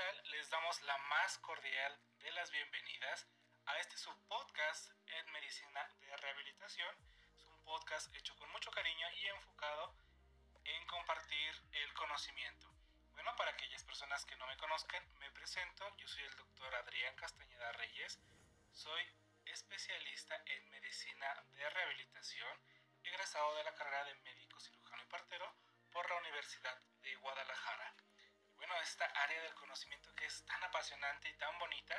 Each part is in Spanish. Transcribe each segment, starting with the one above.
tal? Les damos la más cordial de las bienvenidas a este subpodcast en medicina de rehabilitación. Es un podcast hecho con mucho cariño y enfocado en compartir el conocimiento. Bueno, para aquellas personas que no me conozcan, me presento. Yo soy el doctor Adrián Castañeda Reyes. Soy especialista en medicina de rehabilitación, egresado de la carrera de médico cirujano y partero por la Universidad de Guadalajara bueno, esta área del conocimiento que es tan apasionante y tan bonita,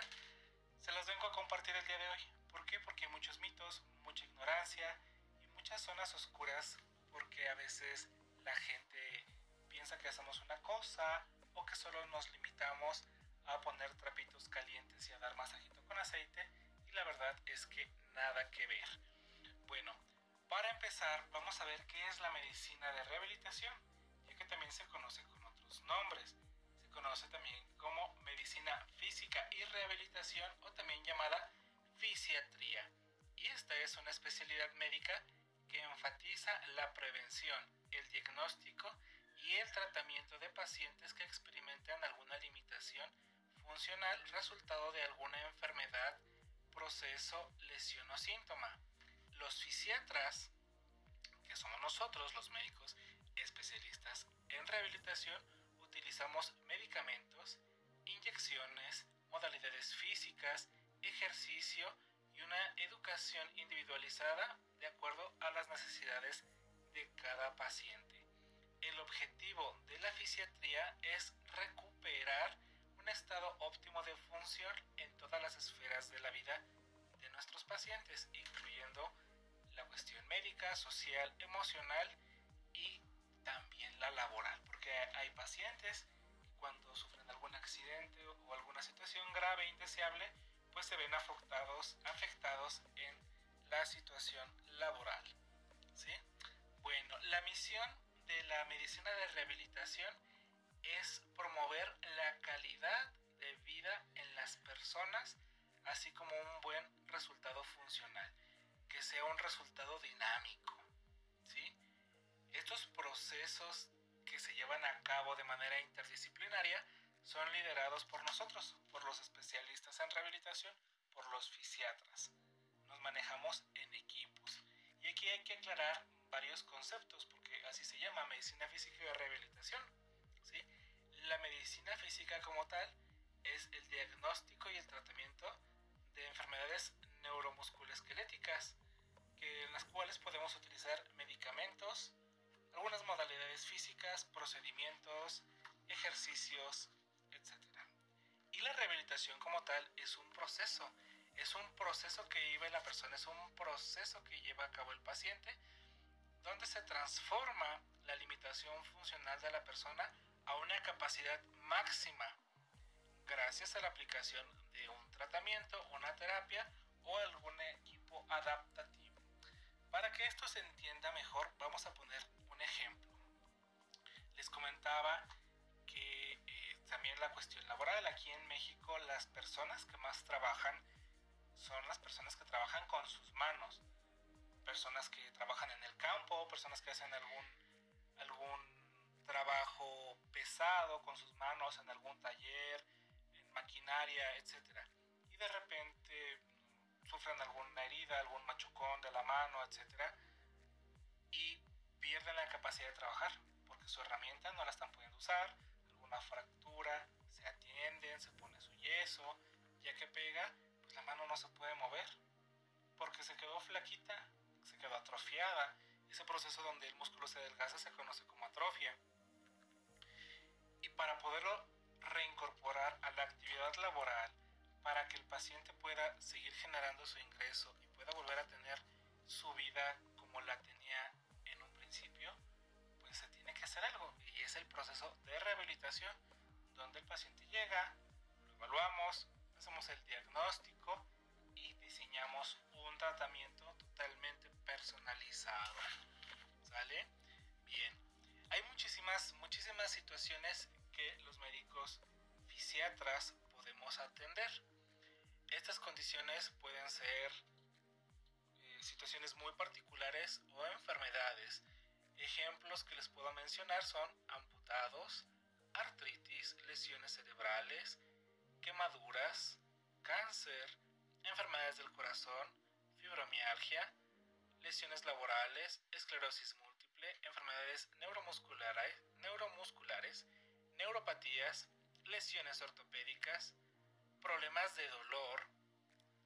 se las vengo a compartir el día de hoy. ¿Por qué? Porque hay muchos mitos, mucha ignorancia y muchas zonas oscuras porque a veces la gente piensa que hacemos una cosa o que solo nos limitamos a poner trapitos calientes y a dar masajito con aceite y la verdad es que nada que ver. Bueno, para empezar vamos a ver qué es la medicina de rehabilitación, ya que también se conoce con otros nombres conoce también como medicina física y rehabilitación o también llamada fisiatría. Y esta es una especialidad médica que enfatiza la prevención, el diagnóstico y el tratamiento de pacientes que experimentan alguna limitación funcional resultado de alguna enfermedad, proceso, lesión o síntoma. Los fisiatras, que somos nosotros los médicos especialistas en rehabilitación, utilizamos medicamentos, inyecciones, modalidades físicas, ejercicio y una educación individualizada de acuerdo a las necesidades de cada paciente. El objetivo de la fisiatría es recuperar un estado óptimo de función en todas las esferas de la vida de nuestros pacientes, incluyendo la cuestión médica, social, emocional también la laboral, porque hay pacientes que cuando sufren algún accidente o alguna situación grave e indeseable, pues se ven afectados, afectados en la situación laboral. ¿sí? Bueno, la misión de la medicina de rehabilitación es promover la calidad de vida en las personas, así como un buen resultado funcional, que sea un resultado dinámico. ¿sí? Estos procesos que se llevan a cabo de manera interdisciplinaria son liderados por nosotros, por los especialistas en rehabilitación, por los fisiatras. Nos manejamos en equipos. Y aquí hay que aclarar varios conceptos, porque así se llama medicina física y rehabilitación. ¿sí? La medicina física como tal es el diagnóstico y el tratamiento de enfermedades neuromusculoesqueléticas, que, en las cuales podemos utilizar medicamentos, algunas modalidades físicas, procedimientos, ejercicios, etc. Y la rehabilitación como tal es un proceso, es un proceso que vive la persona, es un proceso que lleva a cabo el paciente, donde se transforma la limitación funcional de la persona a una capacidad máxima gracias a la aplicación de un tratamiento, una terapia o algún equipo adaptativo. Para que esto se entienda mejor, vamos a poner ejemplo. Les comentaba que eh, también la cuestión laboral, aquí en México las personas que más trabajan son las personas que trabajan con sus manos, personas que trabajan en el campo, personas que hacen algún, algún trabajo pesado con sus manos en algún taller, maquinaria, etc. Y de repente sufren alguna herida, algún machucón de la mano, etc. Y pierden la capacidad de trabajar porque su herramienta no la están pudiendo usar, alguna fractura, se atienden, se pone su yeso, ya que pega, pues la mano no se puede mover porque se quedó flaquita, se quedó atrofiada. Ese proceso donde el músculo se adelgaza se conoce como atrofia. Y para poderlo reincorporar a la actividad laboral, para que el paciente pueda seguir generando su ingreso y pueda volver a tener su vida como la tenía pues se tiene que hacer algo y es el proceso de rehabilitación donde el paciente llega, lo evaluamos, hacemos el diagnóstico y diseñamos un tratamiento totalmente personalizado. ¿Sale? Bien. Hay muchísimas, muchísimas situaciones que los médicos fisiatras podemos atender. Estas condiciones pueden ser eh, situaciones muy particulares o enfermedades. Ejemplos que les puedo mencionar son amputados, artritis, lesiones cerebrales, quemaduras, cáncer, enfermedades del corazón, fibromialgia, lesiones laborales, esclerosis múltiple, enfermedades neuromusculares, neuromusculares neuropatías, lesiones ortopédicas, problemas de dolor,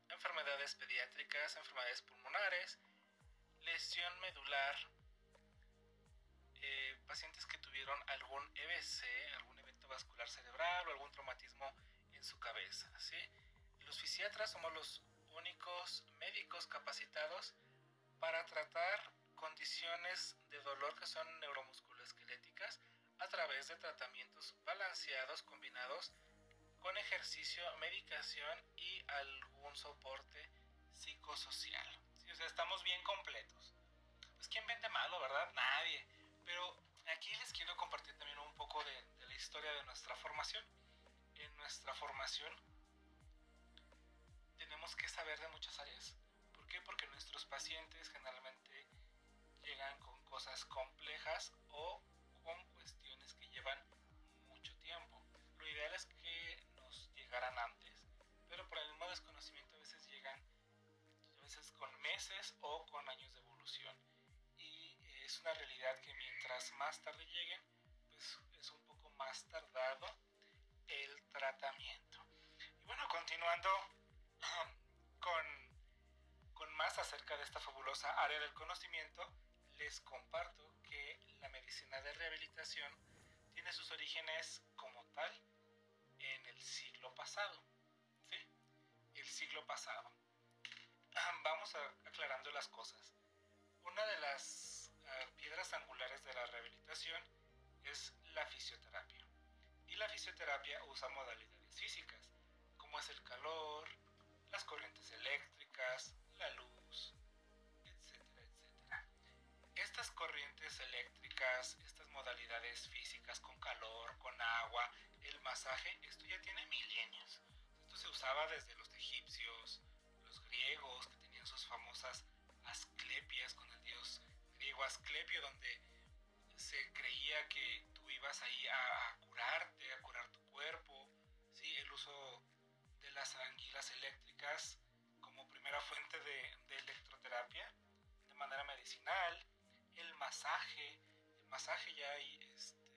enfermedades pediátricas, enfermedades pulmonares, lesión medular, eh, pacientes que tuvieron algún EBC, algún evento vascular cerebral o algún traumatismo en su cabeza. ¿sí? Los fisiatras somos los únicos médicos capacitados para tratar condiciones de dolor que son neuromusculoesqueléticas a través de tratamientos balanceados combinados con ejercicio, medicación y algún soporte psicosocial. O sea, estamos bien completos. Pues ¿quién vende malo, verdad? Nadie. Pero aquí les quiero compartir también un poco de, la historia de nuestra formación. En nuestra formación tenemos que saber de muchas áreas. ¿Por qué? Porque nuestros pacientes generalmente llegan con cosas complejas o con cuestiones que llevan mucho tiempo. Lo ideal es que nos llegaran antes, pero por el mismo desconocimiento a veces llegan a veces con meses o con años de evolución. Es una realidad que mientras más tarde lleguen, pues es un poco más tardado el tratamiento. Y bueno, continuando con, con más acerca de esta fabulosa área del conocimiento, les comparto que la medicina de rehabilitación tiene sus orígenes como tal en el siglo pasado. ¿sí? El siglo pasado. Vamos aclarando las cosas. Una de las ah, piedras angulares de la rehabilitación es la fisioterapia. Y la fisioterapia usa modalidades físicas, como es el calor, las corrientes eléctricas, la luz, estas corrientes eléctricas, estas modalidades físicas con calor, con agua, el masaje, esto ya tiene milenios. Esto se usaba desde los egipcios, los griegos, que tenían sus famosas asclepias con el dios griego Asclepio, donde se creía que tú ibas ahí a, curarte, a curar tu cuerpo. ¿sí? El uso de las anguilas eléctricas como primera fuente de, electroterapia de manera medicinal el masaje. El masaje ya hay este,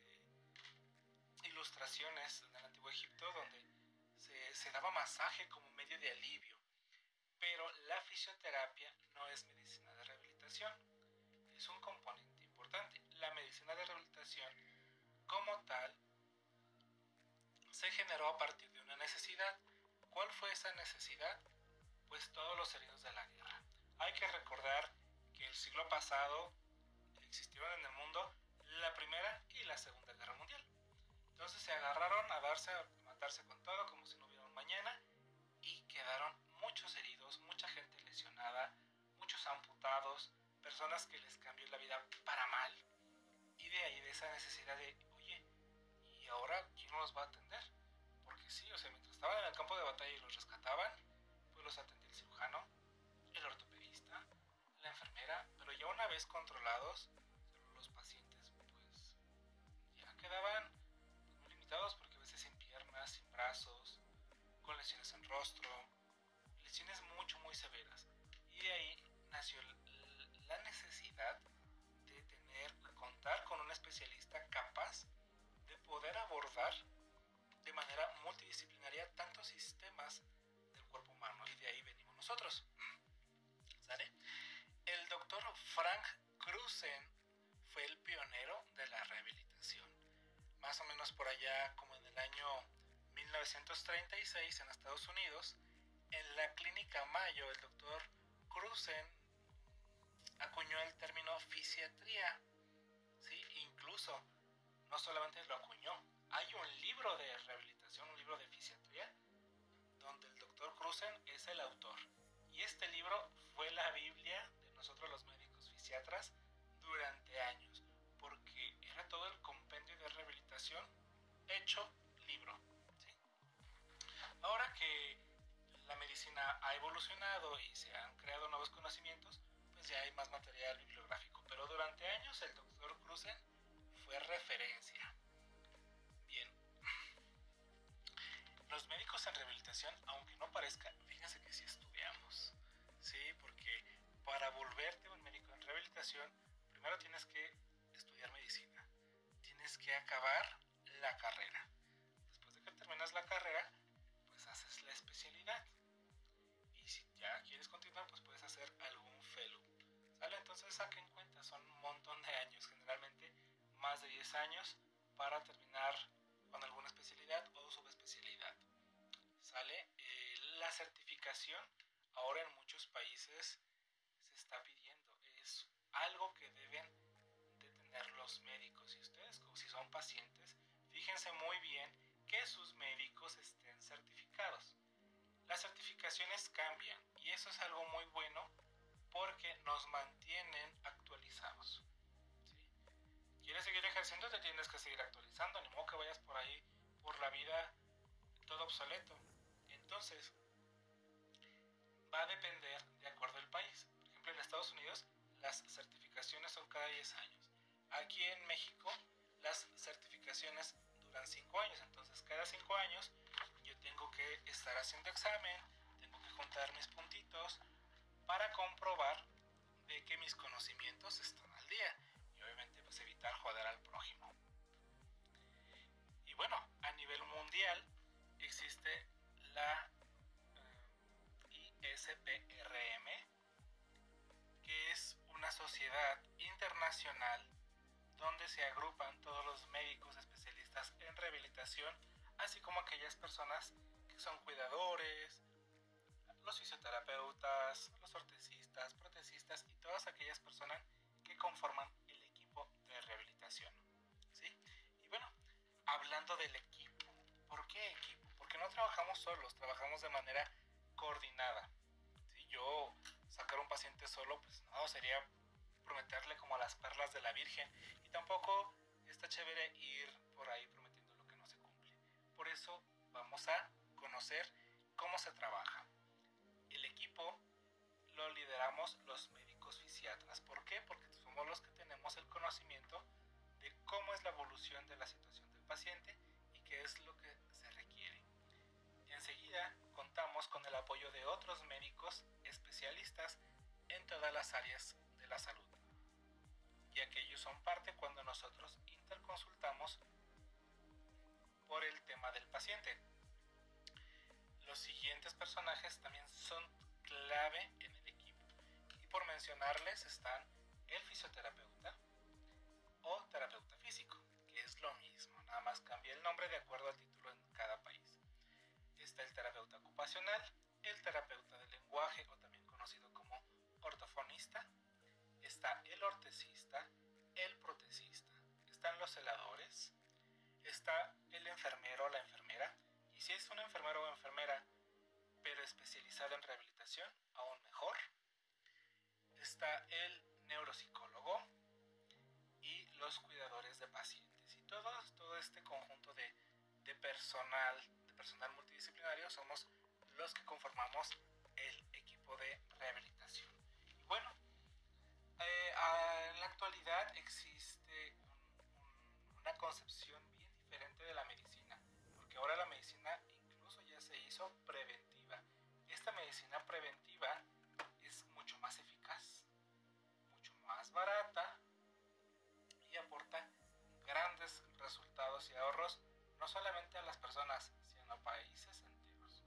ilustraciones en el antiguo Egipto donde se daba masaje como medio de alivio. Pero la fisioterapia no es medicina de rehabilitación. Es un componente importante. La medicina de rehabilitación como tal se generó a partir de una necesidad. ¿Cuál fue esa necesidad? Pues todos los heridos de la guerra. Hay que recordar que el siglo pasado existieron en el mundo la Primera y la Segunda Guerra Mundial. Entonces se agarraron a darse, a matarse con todo como si no hubiera un mañana y quedaron muchos heridos, mucha gente lesionada, muchos amputados, personas que les cambió la vida para mal. Y de ahí, de esa necesidad de, oye, ¿y ahora quién los va a atender? Porque sí, o sea, mientras estaban en el campo de batalla y los rescataban, pues los atendía el cirujano, el ortopedista, la enfermera, pero ya una vez controlados, los pacientes pues ya quedaban muy limitados porque a veces sin piernas, sin brazos, con lesiones en rostro, lesiones mucho muy severas. Y de ahí nació especialista capaz de poder abordar de manera multidisciplinaria tantos sistemas del cuerpo humano y de ahí venimos nosotros. ¿Sale? El doctor Frank Cruzen fue el pionero de la rehabilitación. Más o menos por allá como en el año 1936 en Estados Unidos, en la clínica Mayo el doctor Cruzen acuñó el término fisiatría. No solamente lo acuñó, hay un libro de rehabilitación, un libro de fisiatría, donde el doctor Cruzen es el autor. Y este libro fue la Biblia nosotros los médicos fisiatras durante años, porque era todo el compendio de rehabilitación hecho libro. Ahora que la medicina ha evolucionado y se han creado nuevos conocimientos, pues ya hay más material bibliográfico, pero durante años el doctor Cruzen fue referencia. Bien, los médicos en rehabilitación, aunque no parezca, fíjense que sí estudiamos. Sí, porque para volverte un médico en rehabilitación, primero tienes que estudiar medicina. Tienes que acabar la carrera. Después de que terminas la carrera, pues haces la especialidad. Y si ya quieres continuar, pues puedes hacer algún fellow. ¿Sale? Entonces saquen cuenta, son un montón de años, generalmente más de 10 años para terminar con alguna especialidad o subespecialidad. ¿Sale? Eh, la certificación ahora en muchos países se está pidiendo. Es algo que deben de tener los médicos. Y ustedes, si son pacientes, fíjense muy bien que sus médicos estén certificados. Las certificaciones cambian y eso es algo muy bueno porque nos mantienen actualizados. ¿Quieres seguir ejerciendo? Te tienes que seguir actualizando, ni modo que vayas por ahí por la vida todo obsoleto. Entonces, va a depender de acuerdo al país. Por ejemplo, en Estados Unidos las certificaciones son cada 10 años. Aquí en México las certificaciones duran 5 años, entonces cada 5 años yo tengo que estar haciendo examen, tengo que juntar mis puntitos para comprobar de que mis conocimientos están al día pues evitar joder al prójimo. Y bueno, a nivel mundial existe la ISPRM, que es una sociedad internacional donde se agrupan todos los médicos especialistas en rehabilitación, así como aquellas personas que son cuidadores, los fisioterapeutas, los ortesistas, protecistas y todas aquellas personas que conforman hablando del equipo, ¿por qué equipo? Porque no trabajamos solos, trabajamos de manera coordinada. Si yo sacar un paciente solo, pues no, sería prometerle como las perlas de la Virgen. Y tampoco está chévere ir por ahí prometiendo lo que no se cumple. Por eso vamos a conocer cómo se trabaja. El equipo lo lideramos los médicos fisiatras. ¿Por qué? Porque somos los que tenemos el conocimiento de cómo es la evolución de la situación del paciente y qué es lo que se requiere. Enseguida contamos con el apoyo de otros médicos especialistas en todas las áreas de la salud, ya que ellos son parte cuando nosotros interconsultamos por el tema del paciente. Los siguientes personajes también son clave en el equipo y por mencionarles están el fisioterapeuta o terapeuta físico, que es lo mismo, nada más cambia el nombre de acuerdo al título en cada país. Está el terapeuta ocupacional, el terapeuta del lenguaje o también conocido como ortofonista, está el ortesista, el protesista, están los celadores, está el enfermero o la enfermera, y si es un enfermero o enfermera, pero especializado en rehabilitación, aún mejor, está el neuropsicólogo los cuidadores de pacientes. Y todo, todo este conjunto de, de personal, de personal multidisciplinario, somos los que conformamos el equipo de rehabilitación. Y bueno, eh, en la actualidad existe una concepción bien diferente de la medicina, porque ahora la medicina incluso ya se hizo preventiva. Esta medicina preventiva es mucho más eficaz, mucho más barata no solamente a las personas, sino a países enteros.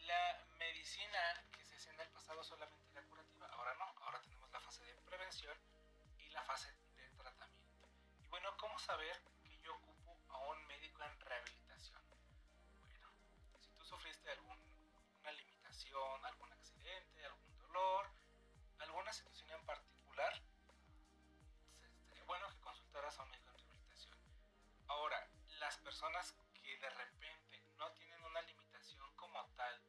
La medicina que se hacía en el pasado solamente era curativa, ahora no, ahora tenemos la fase de prevención y la fase de tratamiento. Y bueno, ¿cómo saber personas que de repente no tienen una limitación como tal,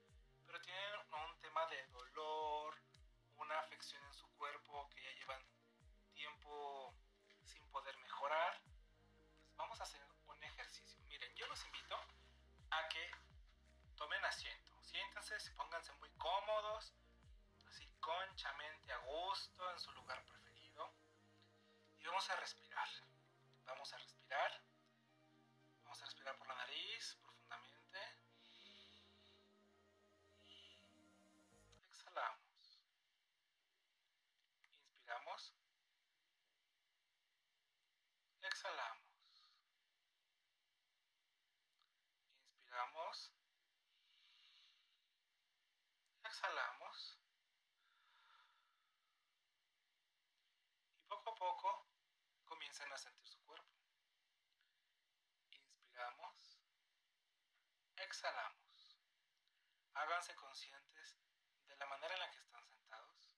pero tienen un tema de dolor, una afección en su cuerpo que ya llevan tiempo sin poder mejorar, pues vamos a hacer un ejercicio. Miren, yo los invito a que tomen asiento, siéntense, pónganse muy cómodos, así conchamente a gusto en su lugar preferido y vamos a respirar. exhalamos. Inspiramos. Exhalamos. Y poco a poco comienzan a sentir su cuerpo. Inspiramos. Exhalamos. Háganse conscientes de la manera en la que están sentados,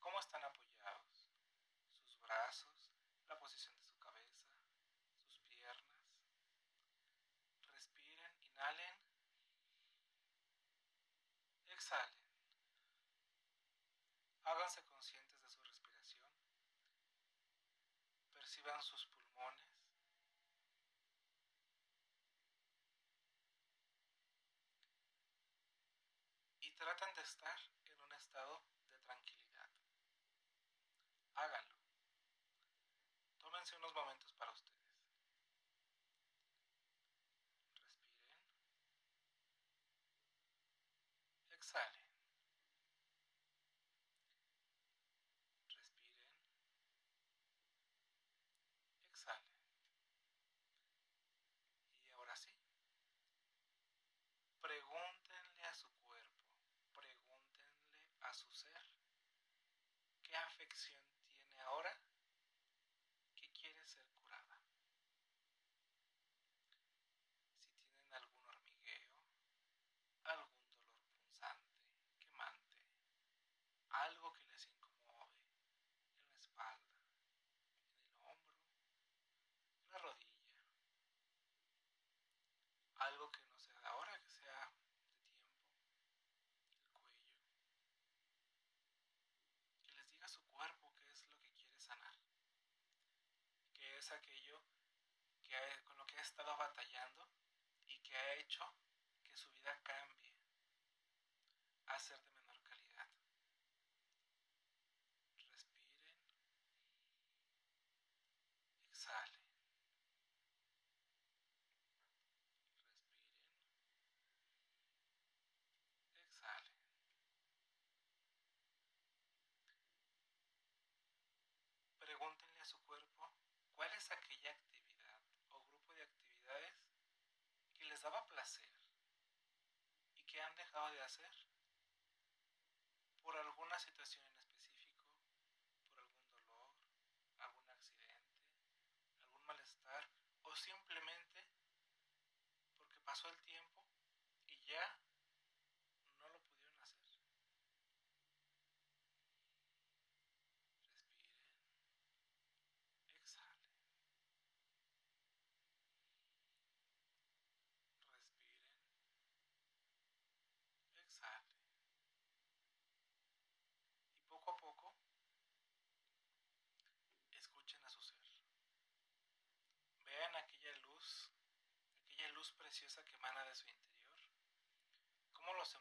cómo están apoyados, sus brazos exhalen. Háganse conscientes de su respiración. Perciban sus pulmones. Y traten de estar en un estado de tranquilidad. Háganlo. Tómense unos momentos. aquello que con lo que ha estado batallando y que ha hecho que su vida cambie a ser de menor calidad. Respiren. Exhalen. Respiren. Exhalen. Pregúntenle a su cuerpo dejado de hacer por alguna situación preciosa que emana de su interior, cómo los